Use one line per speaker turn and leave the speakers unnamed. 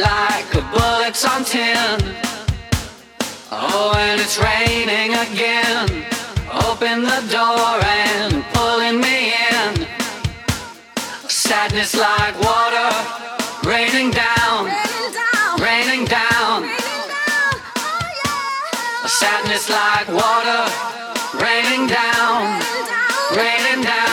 like bullets on tin. Oh, and it's raining again. Open the door and pulling me in. Sadness like water raining down, raining down. Oh, Sadness like water raining down, raining down.